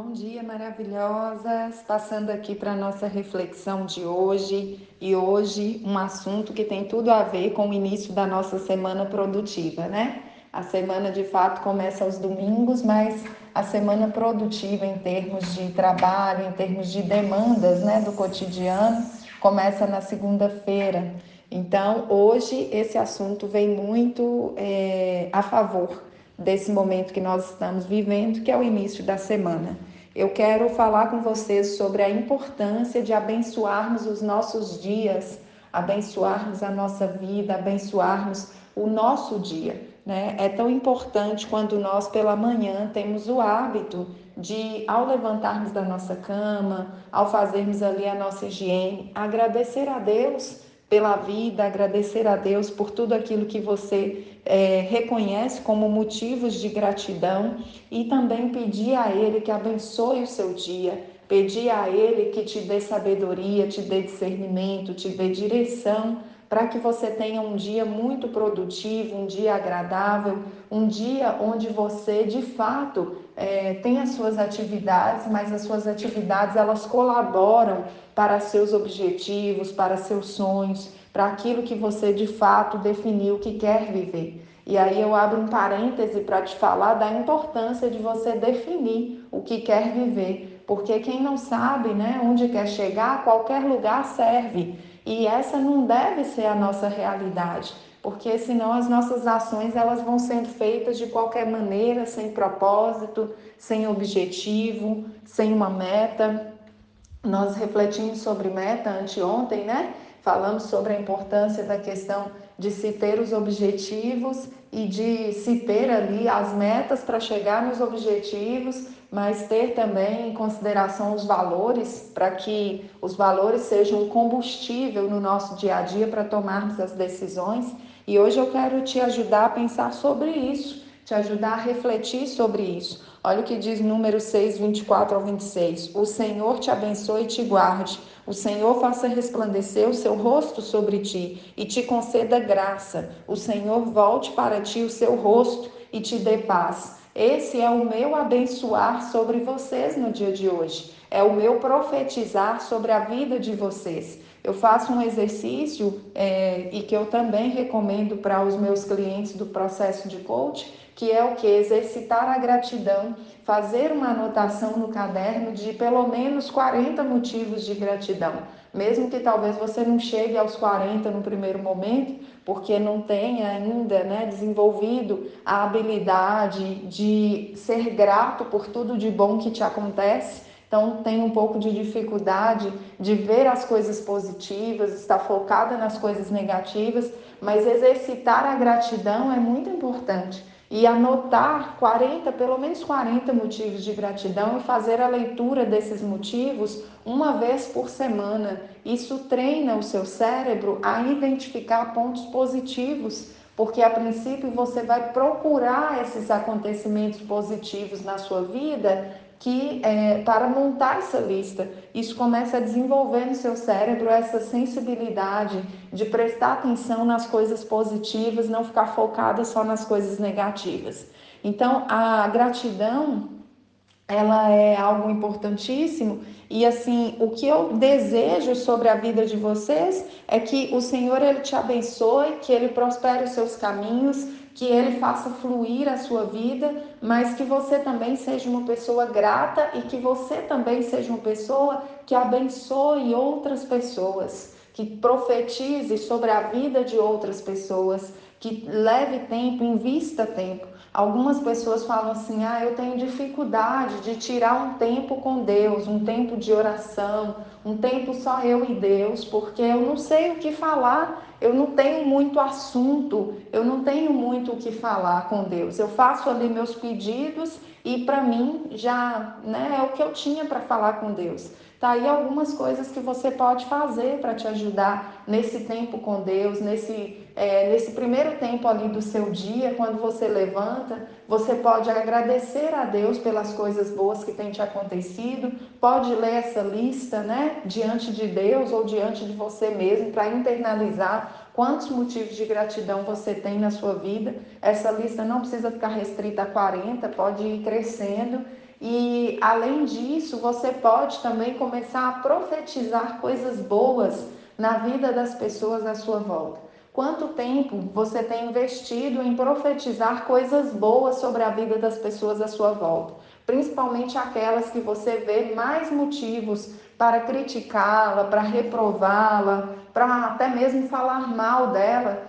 Bom dia, maravilhosas! Passando aqui para a nossa reflexão de hoje, e hoje um assunto que tem tudo a ver com o início da nossa semana produtiva, né? A semana de fato começa aos domingos, mas a semana produtiva em termos de trabalho, em termos de demandas né, do cotidiano, começa na segunda-feira. Então, hoje esse assunto vem muito é, a favor desse momento que nós estamos vivendo, que é o início da semana. Eu quero falar com vocês sobre a importância de abençoarmos os nossos dias, abençoarmos a nossa vida, abençoarmos o nosso dia. Né? É tão importante quando nós, pela manhã, temos o hábito de, ao levantarmos da nossa cama, ao fazermos ali a nossa higiene, agradecer a Deus pela vida, agradecer a Deus por tudo aquilo que você é, reconhece como motivos de gratidão e também pedir a Ele que abençoe o seu dia, pedir a Ele que te dê sabedoria, te dê discernimento, te dê direção para que você tenha um dia muito produtivo, um dia agradável, um dia onde você de fato é, tem as suas atividades, mas as suas atividades elas colaboram para seus objetivos, para seus sonhos, para aquilo que você de fato definiu que quer viver. E aí eu abro um parêntese para te falar da importância de você definir o que quer viver, porque quem não sabe, né, onde quer chegar, qualquer lugar serve. E essa não deve ser a nossa realidade, porque senão as nossas ações elas vão sendo feitas de qualquer maneira, sem propósito, sem objetivo, sem uma meta. Nós refletimos sobre meta anteontem, né? Falamos sobre a importância da questão de se ter os objetivos e de se ter ali as metas para chegar nos objetivos mas ter também em consideração os valores, para que os valores sejam combustível no nosso dia a dia para tomarmos as decisões. E hoje eu quero te ajudar a pensar sobre isso, te ajudar a refletir sobre isso. Olha o que diz número 6, 24 ao 26. O Senhor te abençoe e te guarde. O Senhor faça resplandecer o seu rosto sobre ti e te conceda graça. O Senhor volte para ti o seu rosto e te dê paz. Esse é o meu abençoar sobre vocês no dia de hoje. É o meu profetizar sobre a vida de vocês. Eu faço um exercício é, e que eu também recomendo para os meus clientes do processo de coach, que é o que? Exercitar a gratidão, fazer uma anotação no caderno de pelo menos 40 motivos de gratidão. Mesmo que talvez você não chegue aos 40 no primeiro momento, porque não tem ainda né, desenvolvido a habilidade de ser grato por tudo de bom que te acontece. Então, tem um pouco de dificuldade de ver as coisas positivas, está focada nas coisas negativas, mas exercitar a gratidão é muito importante e anotar 40, pelo menos 40 motivos de gratidão e fazer a leitura desses motivos uma vez por semana. Isso treina o seu cérebro a identificar pontos positivos, porque a princípio você vai procurar esses acontecimentos positivos na sua vida que é, para montar essa lista, isso começa a desenvolver no seu cérebro essa sensibilidade de prestar atenção nas coisas positivas, não ficar focada só nas coisas negativas. Então, a gratidão ela é algo importantíssimo e assim, o que eu desejo sobre a vida de vocês é que o Senhor ele te abençoe, que ele prospere os seus caminhos, que ele faça fluir a sua vida, mas que você também seja uma pessoa grata e que você também seja uma pessoa que abençoe outras pessoas, que profetize sobre a vida de outras pessoas, que leve tempo, invista tempo. Algumas pessoas falam assim: ah, eu tenho dificuldade de tirar um tempo com Deus, um tempo de oração, um tempo só eu e Deus, porque eu não sei o que falar, eu não tenho muito assunto, eu não tenho muito o que falar com Deus. Eu faço ali meus pedidos e para mim já né, é o que eu tinha para falar com Deus. Tá aí algumas coisas que você pode fazer para te ajudar nesse tempo com Deus, nesse, é, nesse primeiro tempo ali do seu dia, quando você levanta, você pode agradecer a Deus pelas coisas boas que têm te acontecido, pode ler essa lista, né, diante de Deus ou diante de você mesmo para internalizar quantos motivos de gratidão você tem na sua vida. Essa lista não precisa ficar restrita a 40, pode ir crescendo E além disso, você pode também começar a profetizar coisas boas na vida das pessoas à sua volta. Quanto tempo você tem investido em profetizar coisas boas sobre a vida das pessoas à sua volta? Principalmente aquelas que você vê mais motivos para criticá-la, para reprová-la, para até mesmo falar mal dela.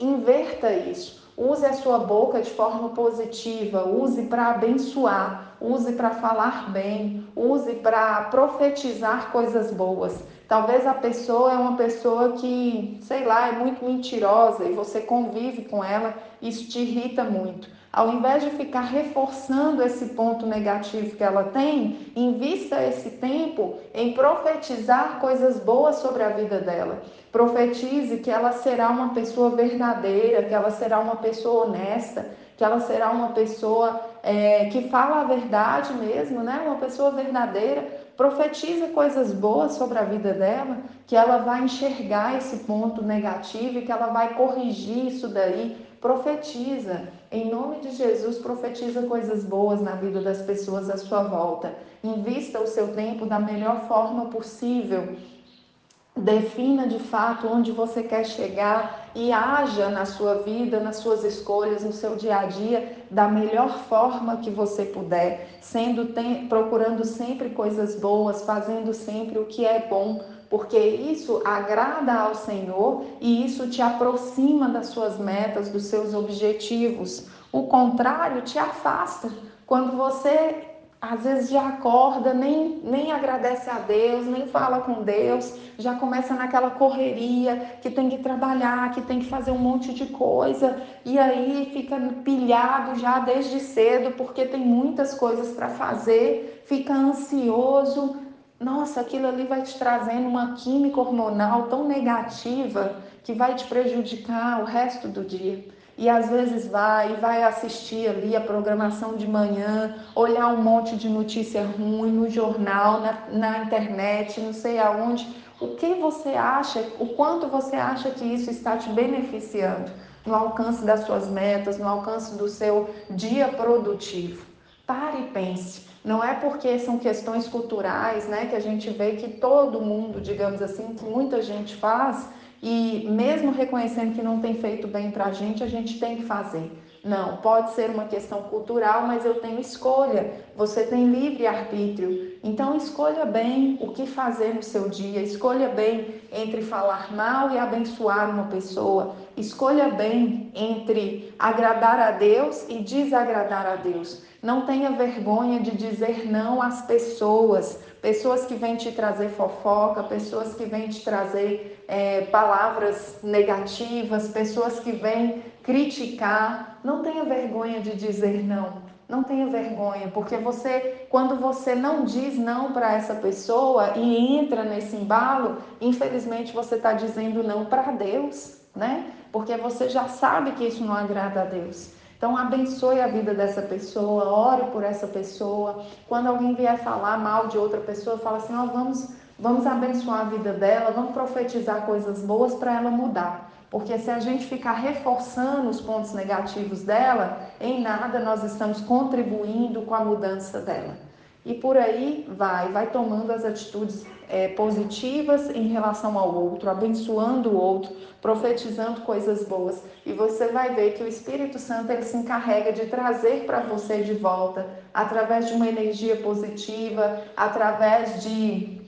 Inverta isso. Use a sua boca de forma positiva, use para abençoar, use para falar bem, use para profetizar coisas boas. Talvez a pessoa é uma pessoa que, sei lá, é muito mentirosa e você convive com ela, isso te irrita muito. Ao invés de ficar reforçando esse ponto negativo que ela tem, invista esse tempo em profetizar coisas boas sobre a vida dela. Profetize que ela será uma pessoa verdadeira, que ela será uma pessoa honesta, que ela será uma pessoa é, que fala a verdade mesmo, né? Uma pessoa verdadeira profetiza coisas boas sobre a vida dela, que ela vai enxergar esse ponto negativo e que ela vai corrigir isso daí. Profetiza, em nome de Jesus, profetiza coisas boas na vida das pessoas à sua volta. Invista o seu tempo da melhor forma possível Defina de fato onde você quer chegar e haja na sua vida, nas suas escolhas, no seu dia a dia da melhor forma que você puder, sendo tem, procurando sempre coisas boas, fazendo sempre o que é bom, porque isso agrada ao Senhor e isso te aproxima das suas metas, dos seus objetivos. O contrário te afasta. Quando você às vezes já acorda, nem, nem agradece a Deus, nem fala com Deus, já começa naquela correria que tem que trabalhar, que tem que fazer um monte de coisa, e aí fica pilhado já desde cedo porque tem muitas coisas para fazer, fica ansioso. Nossa, aquilo ali vai te trazendo uma química hormonal tão negativa que vai te prejudicar o resto do dia e às vezes vai e vai assistir ali a programação de manhã, olhar um monte de notícia ruim no jornal, na, na internet, não sei aonde. O que você acha, o quanto você acha que isso está te beneficiando no alcance das suas metas, no alcance do seu dia produtivo? Pare e pense. Não é porque são questões culturais, né, que a gente vê que todo mundo, digamos assim, que muita gente faz, e mesmo reconhecendo que não tem feito bem para a gente, a gente tem que fazer. Não, pode ser uma questão cultural, mas eu tenho escolha. Você tem livre arbítrio. Então escolha bem o que fazer no seu dia. Escolha bem entre falar mal e abençoar uma pessoa. Escolha bem entre agradar a Deus e desagradar a Deus. Não tenha vergonha de dizer não às pessoas, pessoas que vêm te trazer fofoca, pessoas que vêm te trazer é, palavras negativas, pessoas que vêm criticar. Não tenha vergonha de dizer não. Não tenha vergonha, porque você, quando você não diz não para essa pessoa e entra nesse embalo, infelizmente você está dizendo não para Deus, né? Porque você já sabe que isso não agrada a Deus. Então abençoe a vida dessa pessoa, ore por essa pessoa. Quando alguém vier falar mal de outra pessoa, fala assim: ó, oh, vamos, vamos abençoar a vida dela, vamos profetizar coisas boas para ela mudar. Porque se a gente ficar reforçando os pontos negativos dela, em nada nós estamos contribuindo com a mudança dela. E por aí vai, vai tomando as atitudes é, positivas em relação ao outro, abençoando o outro, profetizando coisas boas. E você vai ver que o Espírito Santo ele se encarrega de trazer para você de volta, através de uma energia positiva, através de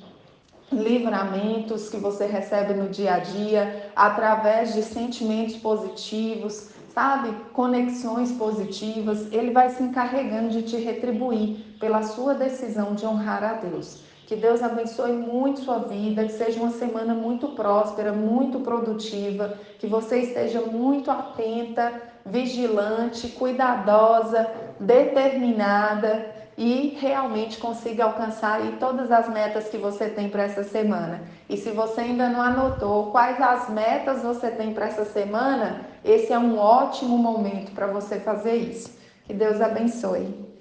livramentos que você recebe no dia a dia, através de sentimentos positivos, sabe? Conexões positivas. Ele vai se encarregando de te retribuir pela sua decisão de honrar a Deus. Que Deus abençoe muito sua vida, que seja uma semana muito próspera, muito produtiva, que você esteja muito atenta, vigilante, cuidadosa, determinada e realmente consiga alcançar todas as metas que você tem para essa semana. E se você ainda não anotou quais as metas você tem para essa semana, esse é um ótimo momento para você fazer isso. Que Deus abençoe.